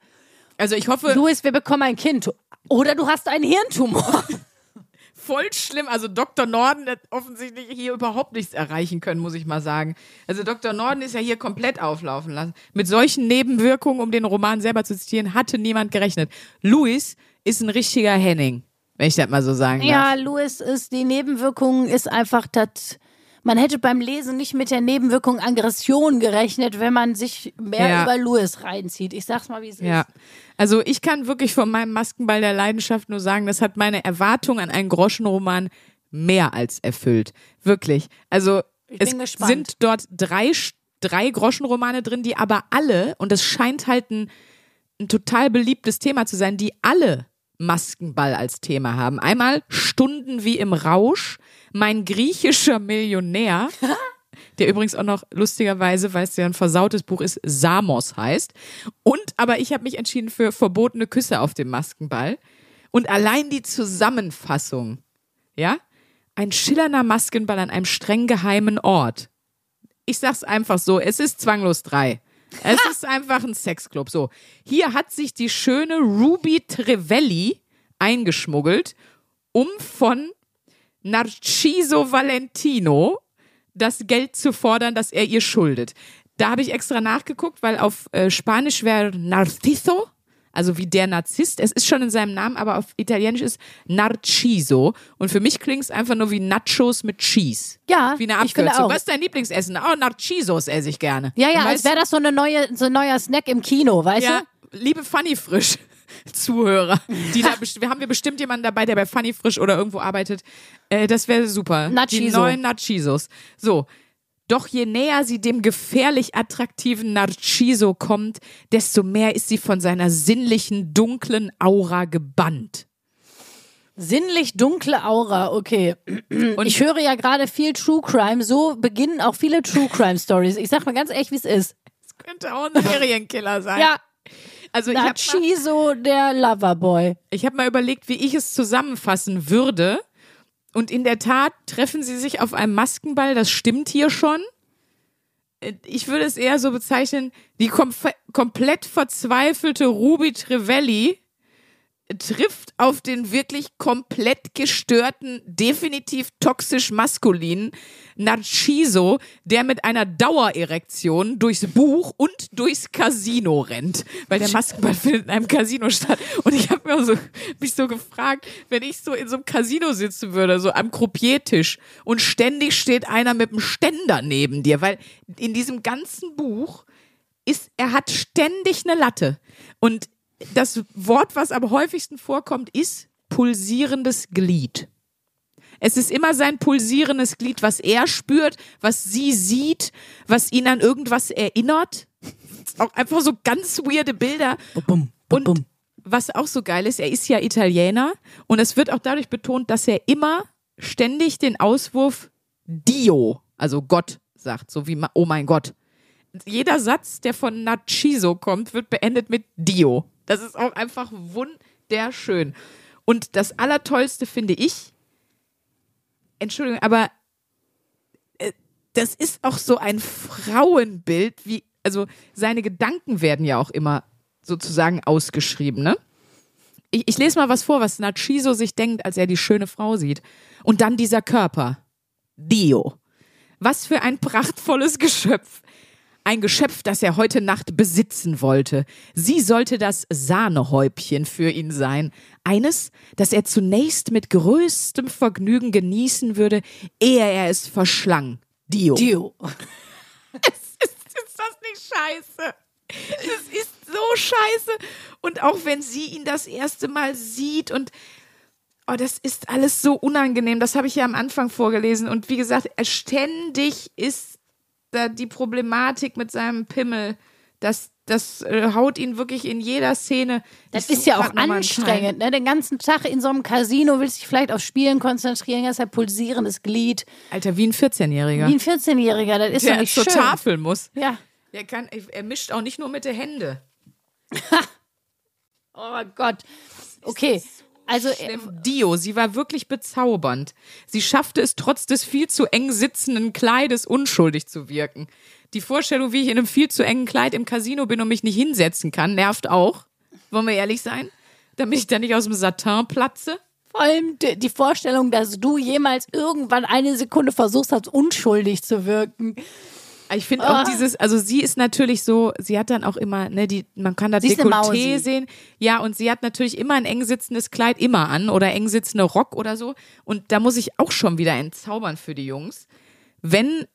Also ich hoffe, Louis, wir bekommen ein Kind. Oder du hast einen Hirntumor. voll schlimm. Also Dr. Norden hat offensichtlich hier überhaupt nichts erreichen können, muss ich mal sagen. Also Dr. Norden ist ja hier komplett auflaufen lassen. Mit solchen Nebenwirkungen, um den Roman selber zu zitieren, hatte niemand gerechnet. Louis ist ein richtiger Henning, wenn ich das mal so sagen Ja, darf. Louis ist, die Nebenwirkung ist einfach das. Man hätte beim Lesen nicht mit der Nebenwirkung Aggression gerechnet, wenn man sich mehr Ja. über Louis reinzieht. Ich sag's mal, wie es Ja. ist. Also ich kann wirklich von meinem Maskenball der Leidenschaft nur sagen, das hat meine Erwartung an einen Groschenroman mehr als erfüllt. Wirklich. Also Ich es sind dort drei, drei Groschenromane drin, die aber alle, und es scheint halt ein, ein total beliebtes Thema zu sein, die alle Maskenball als Thema haben. Einmal Stunden wie im Rausch, mein griechischer Millionär, der übrigens auch noch lustigerweise, weil es ja ein versautes Buch ist, Samos heißt. Und aber ich habe mich entschieden für verbotene Küsse auf dem Maskenball. Und allein die Zusammenfassung, ja, ein schillernder Maskenball an einem streng geheimen Ort. Ich sag's einfach so, es ist zwanglos drei. Es ist einfach ein Sexclub. So, hier hat sich die schöne Ruby Trevelli eingeschmuggelt, um von Narciso Valentino das Geld zu fordern, das er ihr schuldet. Da habe ich extra nachgeguckt, weil auf äh, Spanisch wäre Narciso, also wie der Narzisst. Es ist schon in seinem Namen, aber auf Italienisch ist Narciso. Und für mich klingt es einfach nur wie Nachos mit Cheese. Ja, Wie eine Abkürzung. auch. Was ist dein Lieblingsessen? Oh, Narcisos esse ich gerne. Ja, ja, als wäre das so, eine neue, so ein neuer Snack im Kino, weißt ja, liebe Funny Frisch Zuhörer, die da wir haben wir bestimmt jemanden dabei, der bei Funny Frisch oder irgendwo arbeitet. Äh, das wäre super. Die Nachiso. neuen Nachisos. So. Doch je näher sie dem gefährlich attraktiven Narciso kommt, desto mehr ist sie von seiner sinnlichen, dunklen Aura gebannt. Sinnlich dunkle Aura, okay. Und ich höre ja gerade viel True Crime, so beginnen auch viele True Crime Stories. Ich sag mal ganz ehrlich, wie es ist. Das könnte auch ein Serienkiller sein. Ja, also ich habe mal, Nachiso, der Loverboy. ich hab mal überlegt, wie ich es zusammenfassen würde. Und in der Tat treffen sie sich auf einem Maskenball, das stimmt hier schon. Äh, Ich würde es eher so bezeichnen, die kom komplett verzweifelte Ruby Trevelli trifft auf den wirklich komplett gestörten, definitiv toxisch maskulinen Narciso, der mit einer Dauererektion durchs Buch und durchs Casino rennt, weil der Maskenball findet in einem Casino statt. Und ich habe so, mich so gefragt, wenn ich so in so einem Casino sitzen würde, so am Croupiertisch und ständig steht einer mit einem Ständer neben dir, weil in diesem ganzen Buch ist, er hat ständig eine Latte. Und das Wort, was am häufigsten vorkommt, ist pulsierendes Glied. Es ist immer sein pulsierendes Glied, was er spürt, was sie sieht, was ihn an irgendwas erinnert. Auch einfach so ganz weirde Bilder. Und was auch so geil ist, er ist ja Italiener und es wird auch dadurch betont, dass er immer ständig den Auswurf Dio, also Gott sagt, so wie, oh mein Gott. Jeder Satz, der von Nachiso kommt, wird beendet mit Dio. Das ist auch einfach wunderschön. Und das Allertollste finde ich, Entschuldigung, aber äh, das ist auch so ein Frauenbild, wie, also seine Gedanken werden ja auch immer sozusagen ausgeschrieben, ne? Ich, ich lese mal was vor, was Nachiso sich denkt, als er die schöne Frau sieht. Und dann dieser Körper. Dio. Was für ein prachtvolles Geschöpf. Ein Geschöpf, das er heute Nacht besitzen wollte. Sie sollte das Sahnehäubchen für ihn sein. Eines, das er zunächst mit größtem Vergnügen genießen würde, ehe er es verschlang. Dio. Dio. ist, ist das nicht scheiße? Das ist so scheiße. Und auch wenn sie ihn das erste Mal sieht und oh, das ist alles so unangenehm. Das habe ich ja am Anfang vorgelesen. Und wie gesagt, ständig ist da die Problematik mit seinem Pimmel. Das, das äh, haut ihn wirklich in jeder Szene. Das ist ja auch anstrengend, ne? Den ganzen Tag in so einem Casino willst du dich vielleicht auf Spielen konzentrieren, das ist ein pulsierendes Glied. Alter, wie ein 14-Jähriger. Wie ein 14-Jähriger, das ist Der doch nicht zur schön. Tafel muss. Ja. Er, kann, er mischt auch nicht nur mit den Händen. Oh Gott. Okay. Also, äh, Schlimm. Dio, sie war wirklich bezaubernd. Sie schaffte es trotz des viel zu eng sitzenden Kleides unschuldig zu wirken. Die Vorstellung, wie ich in einem viel zu engen Kleid im Casino bin und mich nicht hinsetzen kann, nervt auch. Wollen wir ehrlich sein? Damit ich da nicht aus dem Satin platze. vor allem die die Vorstellung, dass du jemals irgendwann eine Sekunde versuchst hast, unschuldig zu wirken. Ich finde Ah. auch dieses, also sie ist natürlich so, sie hat dann auch immer, ne, die, man kann das Sie Dekolleté sehen. Ja, und sie hat natürlich immer ein eng sitzendes Kleid immer an oder eng sitzende Rock oder so. Und da muss ich auch schon wieder entzaubern für die Jungs. Wenn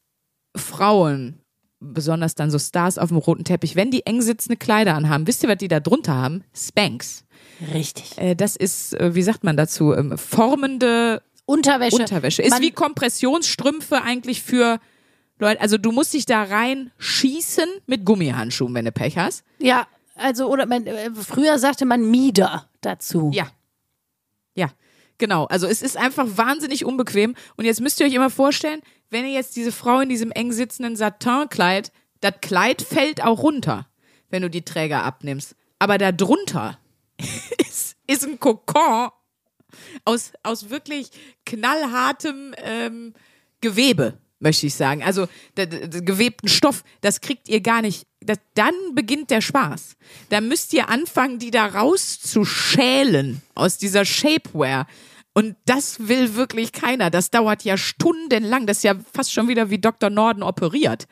Frauen, besonders dann so Stars auf dem roten Teppich, wenn die eng sitzende Kleider anhaben, wisst ihr, was die da drunter haben? Spanks. Richtig. Äh, das ist, äh, wie sagt man dazu, ähm, formende Unterwäsche. Unterwäsche. Ist Man- wie Kompressionsstrümpfe eigentlich für Leute. Also du musst dich da rein schießen mit Gummihandschuhen, wenn du Pech hast. Ja, also, oder man, äh, früher sagte man Mieder dazu. Ja. Ja, genau. Also es ist einfach wahnsinnig unbequem. Und jetzt müsst ihr euch immer vorstellen, wenn ihr jetzt diese Frau in diesem eng sitzenden Satinkleid, das Kleid fällt auch runter, wenn du die Träger abnimmst. Aber da drunter ist, ist ein Kokon aus, aus wirklich knallhartem ähm, Gewebe, möchte ich sagen. Also gewebten Stoff, das kriegt ihr gar nicht. Das, dann beginnt der Spaß. Da müsst ihr anfangen, die da rauszuschälen aus dieser Shapewear. Und das will wirklich keiner. Das dauert ja stundenlang. Das ist ja fast schon wieder wie Dr. Norden operiert.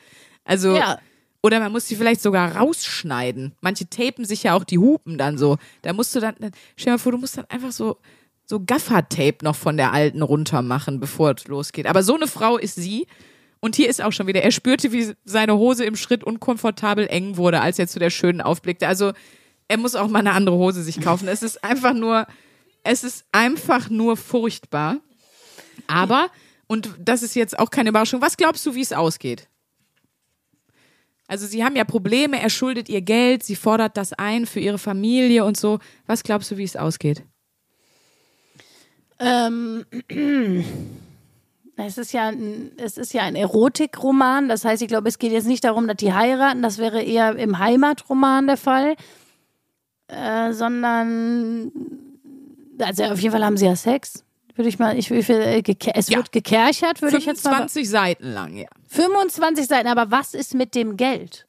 Also, Ja. oder man muss sie vielleicht sogar rausschneiden. Manche tapen sich ja auch die Hupen dann so. Da musst du dann, stell dir mal vor, du musst dann einfach so, so Gaffer-Tape noch von der alten runter machen, bevor es losgeht. Aber so eine Frau ist sie. Und hier ist auch schon wieder, er spürte, wie seine Hose im Schritt unkomfortabel eng wurde, als er zu der schönen aufblickte. Also, er muss auch mal eine andere Hose sich kaufen. Es ist einfach nur, es ist einfach nur furchtbar. Aber, und das ist jetzt auch keine Überraschung, was glaubst du, wie es ausgeht? Also sie haben ja Probleme, er schuldet ihr Geld, sie fordert das ein für ihre Familie und so. Was glaubst du, wie es ausgeht? Ähm, es ist ja ein, es ist ja ein Erotikroman. Das heißt, ich glaube, es geht jetzt nicht darum, dass die heiraten. Das wäre eher im Heimatroman der Fall. Äh, sondern, also auf jeden Fall haben sie ja Sex. Würde ich mal, ich, ich, äh, es Ja. wird gekerchert, würde ich jetzt mal. 25 Seiten lang, ja. 25 Seiten, aber was ist mit dem Geld?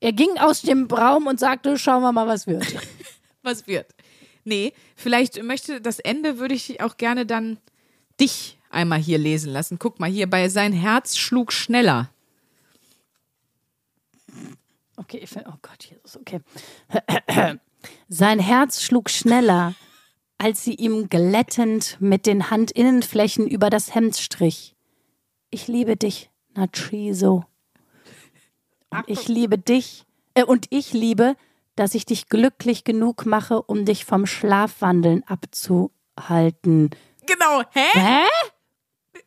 Er ging aus dem Raum und sagte, schauen wir mal, was wird. Was wird? Nee, vielleicht möchte das Ende, würde ich auch gerne dann dich einmal hier lesen lassen. Guck mal hier, bei sein Herz schlug schneller. Okay, ich find, oh Gott, Jesus, okay. Sein Herz schlug schneller, als sie ihm glättend mit den Handinnenflächen über das Hemd strich. Ich liebe dich, Nachiso. Ich liebe dich, äh, und ich liebe, dass ich dich glücklich genug mache, um dich vom Schlafwandeln abzuhalten. Genau, hä? Hä?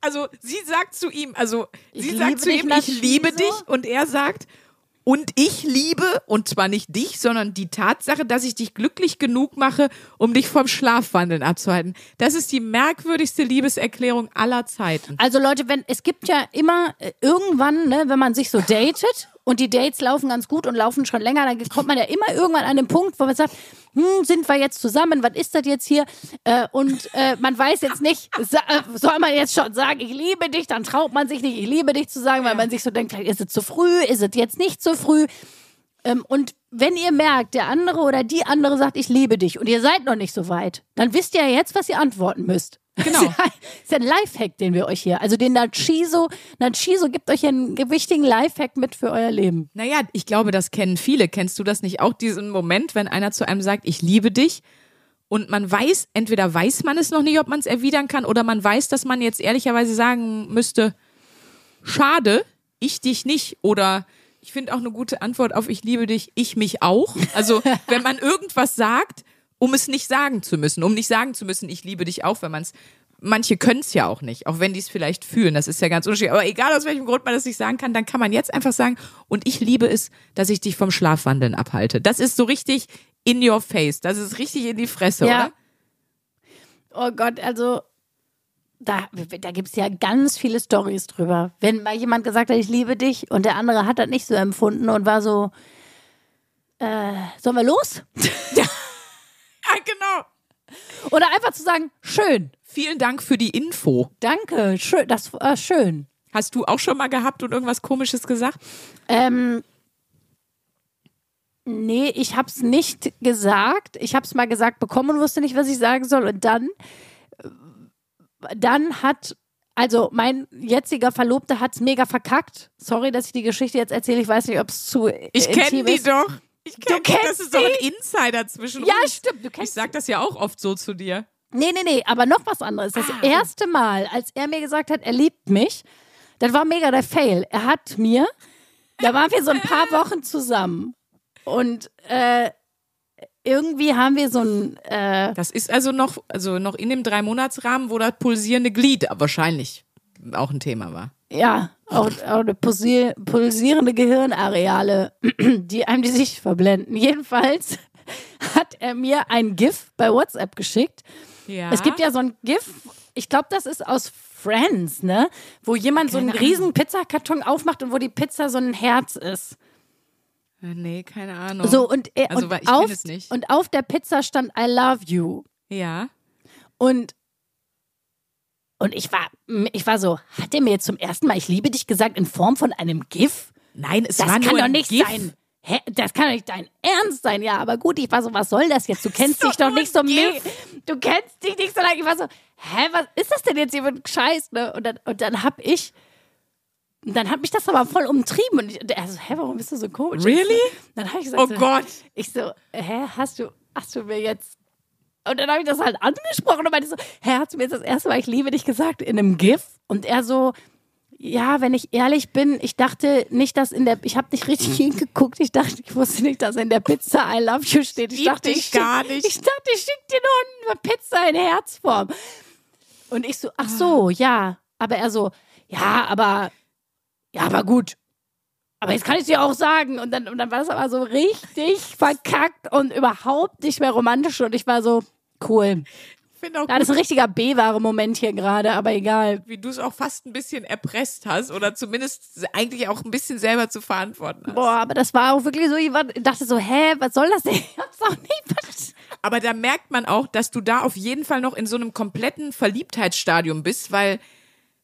Also sie sagt zu ihm, also Ich sie liebe sagt zu ihm, ich liebe Nachiso. dich und er sagt, Und ich liebe, und zwar nicht dich, sondern die Tatsache, dass ich dich glücklich genug mache, um dich vom Schlafwandeln abzuhalten. Das ist die merkwürdigste Liebeserklärung aller Zeiten. Also Leute, wenn es gibt ja immer äh, irgendwann, ne, wenn man sich so datet und die Dates laufen ganz gut und laufen schon länger, dann kommt man ja immer irgendwann an den Punkt, wo man sagt, hm, sind wir jetzt zusammen? Was ist das jetzt hier? Äh, und äh, man weiß jetzt nicht, äh, soll man jetzt schon sagen, ich liebe dich? Dann traut man sich nicht, ich liebe dich zu sagen, weil man sich so denkt, vielleicht ist es zu früh, ist es jetzt nicht zu früh. Ähm, und wenn ihr merkt, der andere oder die andere sagt, ich liebe dich und ihr seid noch nicht so weit, dann wisst ihr ja jetzt, was ihr antworten müsst. Genau. Das ist ja ein Lifehack, den wir euch hier, also den Nachiso, Nachiso gibt euch einen wichtigen Lifehack mit für euer Leben. Naja, ich glaube, das kennen viele. Kennst du das nicht auch, diesen Moment, wenn einer zu einem sagt, ich liebe dich? Und man weiß, entweder weiß man es noch nicht, ob man es erwidern kann, oder man weiß, dass man jetzt ehrlicherweise sagen müsste, schade, ich dich nicht. Oder ich finde auch eine gute Antwort auf ich liebe dich, ich mich auch. Also wenn man irgendwas sagt, um es nicht sagen zu müssen, um nicht sagen zu müssen, ich liebe dich auch, wenn man es Manche können es ja auch nicht, auch wenn die es vielleicht fühlen. Das ist ja ganz unterschiedlich. Aber egal aus welchem Grund man das nicht sagen kann, dann kann man jetzt einfach sagen, und ich liebe es, dass ich dich vom Schlafwandeln abhalte. Das ist so richtig in your face. Das ist richtig in die Fresse, Ja. oder? Oh Gott, also da, da gibt es ja ganz viele Stories drüber. Wenn mal jemand gesagt hat, ich liebe dich und der andere hat das nicht so empfunden und war so, äh, sollen wir los? Ja, genau. Oder einfach zu sagen, schön, Vielen Dank für die Info. danke, schön, das war schön. Hast du auch schon mal gehabt und irgendwas Komisches gesagt? Ähm, nee, ich hab's nicht gesagt. Ich hab's mal gesagt bekommen und wusste nicht, was ich sagen soll. Und dann, äh, dann hat, also mein jetziger Verlobter hat's mega verkackt. Sorry, dass ich die Geschichte jetzt erzähle. Ich weiß nicht, ob es zu Ich kenne die ist. doch. Ich kenn die. kennst Das ist doch ein Insider zwischen Ja, uns. stimmt. Du Ich kennst sag das ja auch oft so zu dir. Nee, nee, nee, aber noch was anderes. Das Ah. erste Mal, als er mir gesagt hat, er liebt mich, das war mega der Fail. Er hat mir, da waren wir so ein paar Wochen zusammen und äh, irgendwie haben wir so ein, äh, Das ist also noch, also noch in dem Drei-Monats-Rahmen, wo das pulsierende Glied wahrscheinlich auch ein Thema war. ja, auch, auch pulsierende Gehirnareale, die einem die Sicht verblenden. Jedenfalls hat er mir ein GIF bei WhatsApp geschickt. Ja. Es gibt ja so ein GIF, ich glaube, das ist aus Friends, ne? Wo jemand so einen Keine riesen Pizzakarton aufmacht und wo die Pizza so ein Herz ist. Äh, Nee, keine Ahnung. So und, Also, und, auf, und auf der Pizza stand I love you. Ja. Und und ich war ich war so, hat er mir jetzt zum ersten Mal ich liebe dich gesagt in Form von einem GIF? Nein, es Das war kann nur doch ein nicht GIF. sein. Hä? Das kann doch nicht dein Ernst sein. Ja, aber gut, ich war so, was soll das jetzt? Du kennst doch dich doch nicht so. GIF. Du kennst dich nicht so lange. Ich war so, hä, was ist das denn jetzt hier für ein Scheiß? Ne? Und dann, und dann hab ich, und dann hat mich das aber voll umtrieben. Und, ich, und er so, hä, warum bist du so komisch? Really? Dann habe ich gesagt, Oh so, Gott. ich so, hä, hast du, hast du mir jetzt. Und dann habe ich das halt angesprochen und meinte so, hast du mir jetzt das erste Mal, ich liebe dich gesagt, in einem GIF? Und er so, ja, wenn ich ehrlich bin, ich dachte nicht, dass in der, ich habe nicht richtig hingeguckt. Ich dachte, ich wusste nicht, dass in der Pizza I love you steht. Ich dachte, ich schick, gar nicht. Ich dachte, ich schicke dir nur eine Pizza in Herzform. Und ich so, ach so, ja. Aber er so, ja, aber, ja, aber gut. Aber jetzt kann ich dir auch sagen. Und dann, und dann war das aber so richtig verkackt und überhaupt nicht mehr romantisch. Und ich war so, cool. Ja, das ist ein richtiger B-Ware-Moment hier gerade, aber egal. wie du es auch fast ein bisschen erpresst hast oder zumindest eigentlich auch ein bisschen selber zu verantworten hast. Boah, aber das war auch wirklich so, ich dachte so, hä, was soll das denn? Ich hab's auch nicht verstanden. Aber da merkt man auch, dass du da auf jeden Fall noch in so einem kompletten Verliebtheitsstadium bist, weil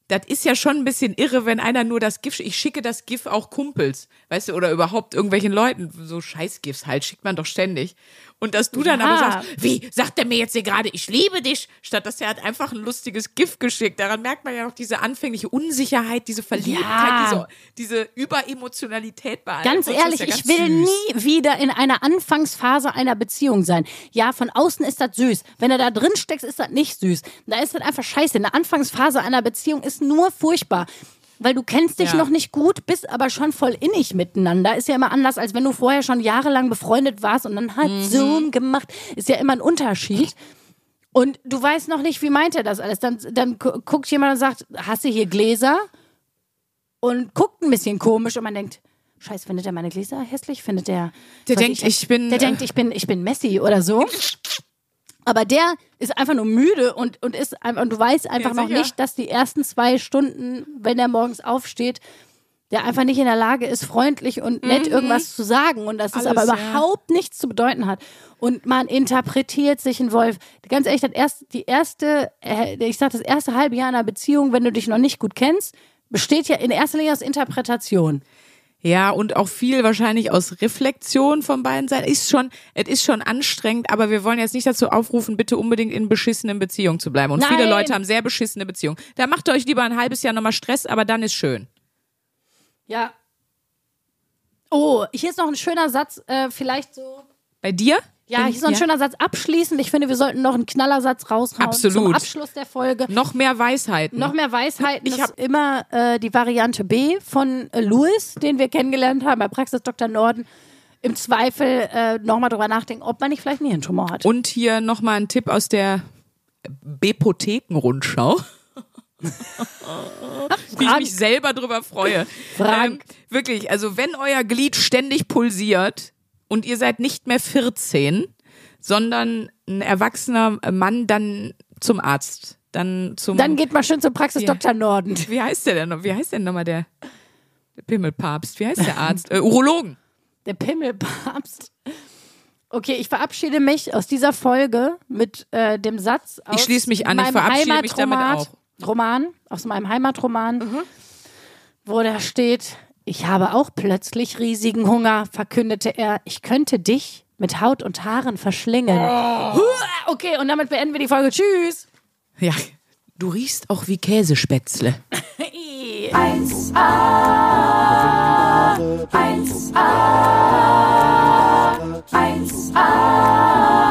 das ist ja schon ein bisschen irre, wenn einer nur das GIF, ich schicke das GIF auch Kumpels, weißt du, oder überhaupt irgendwelchen Leuten, so Scheiß-GIFs halt, schickt man doch ständig. Und dass du dann Ja. aber sagst, wie, sagt er mir jetzt hier gerade, ich liebe dich, statt dass er hat einfach ein lustiges GIF geschickt. Daran merkt man ja noch diese anfängliche Unsicherheit, diese Verliebtheit, Ja. diese, diese Überemotionalität bei allem. Ganz ehrlich, ja ich ganz will süß. nie wieder in einer Anfangsphase einer Beziehung sein. Ja, von außen ist das süß. Wenn du da drin steckst, ist das nicht süß. Da ist das einfach scheiße. Eine Anfangsphase einer Beziehung ist nur furchtbar. Weil du kennst dich Ja. noch nicht gut, bist aber schon voll innig miteinander. Ist ja immer anders, als wenn du vorher schon jahrelang befreundet warst und dann halt Mhm. Zoom gemacht. Ist ja immer ein Unterschied. Und du weißt noch nicht, wie meint er das alles. Dann, dann gu- guckt jemand und sagt, hast du hier Gläser? Und guckt ein bisschen komisch und man denkt, Scheiße, findet er meine Gläser hässlich? Findet der. Der denkt, ich, ich bin. Der äh, denkt, ich bin, ich bin Messi oder so. Aber der ist einfach nur müde und, und ist einfach, und du weißt einfach ja, noch nicht, dass die ersten zwei Stunden, wenn er morgens aufsteht, der einfach nicht in der Lage ist, freundlich und nett mhm. irgendwas zu sagen und dass es aber überhaupt ja. nichts zu bedeuten hat. Und man interpretiert sich in Wolf. Ganz ehrlich, das erste, die erste, äh, ich sag das erste halbe Jahr einer Beziehung, wenn du dich noch nicht gut kennst, besteht ja in erster Linie aus Interpretation. Ja, und auch viel wahrscheinlich aus Reflexion von beiden Seiten. Ist schon, es ist schon anstrengend, aber wir wollen jetzt nicht dazu aufrufen, bitte unbedingt in beschissenen Beziehungen zu bleiben. Und Nein. viele Leute haben sehr beschissene Beziehungen. Da macht ihr euch lieber ein halbes Jahr nochmal Stress, aber dann ist schön. Ja. Oh, hier ist noch ein schöner Satz, äh, vielleicht so. Bei dir? Ja, hier ist noch ein ja. schöner Satz abschließend. Ich finde, wir sollten noch einen Knallersatz raushauen Absolut. zum Abschluss der Folge. Noch mehr Weisheiten. Noch mehr Weisheiten. Ich habe immer äh, die Variante B von äh, Louis, den wir kennengelernt haben bei Praxis Dr. Norden. Im Zweifel äh, nochmal drüber nachdenken, ob man nicht vielleicht einen Hirntumor hat. Und hier nochmal ein Tipp aus der Bepotheken-Rundschau. Wie ich mich selber drüber freue. Frank. Ähm, wirklich, also wenn euer Glied ständig pulsiert und ihr seid nicht mehr 14, sondern ein erwachsener Mann, dann zum Arzt. Dann zum. Dann geht mal schön zur Praxis ja. Dr. Norden. Wie heißt der denn noch? Wie heißt denn nochmal der, der Pimmelpapst? Wie heißt der Arzt? äh, Urologen. Der Pimmelpapst. Okay, ich verabschiede mich aus dieser Folge mit äh, dem Satz aus Ich schließe mich an, ich verabschiede mich damit auch. Roman, aus meinem Heimatroman, mhm. wo da steht, ich habe auch plötzlich riesigen Hunger, verkündete er, ich könnte dich mit Haut und Haaren verschlingen. Oh. Okay, und damit beenden wir die Folge. Tschüss. Ja, du riechst auch wie Käsespätzle. 1a 1a 1a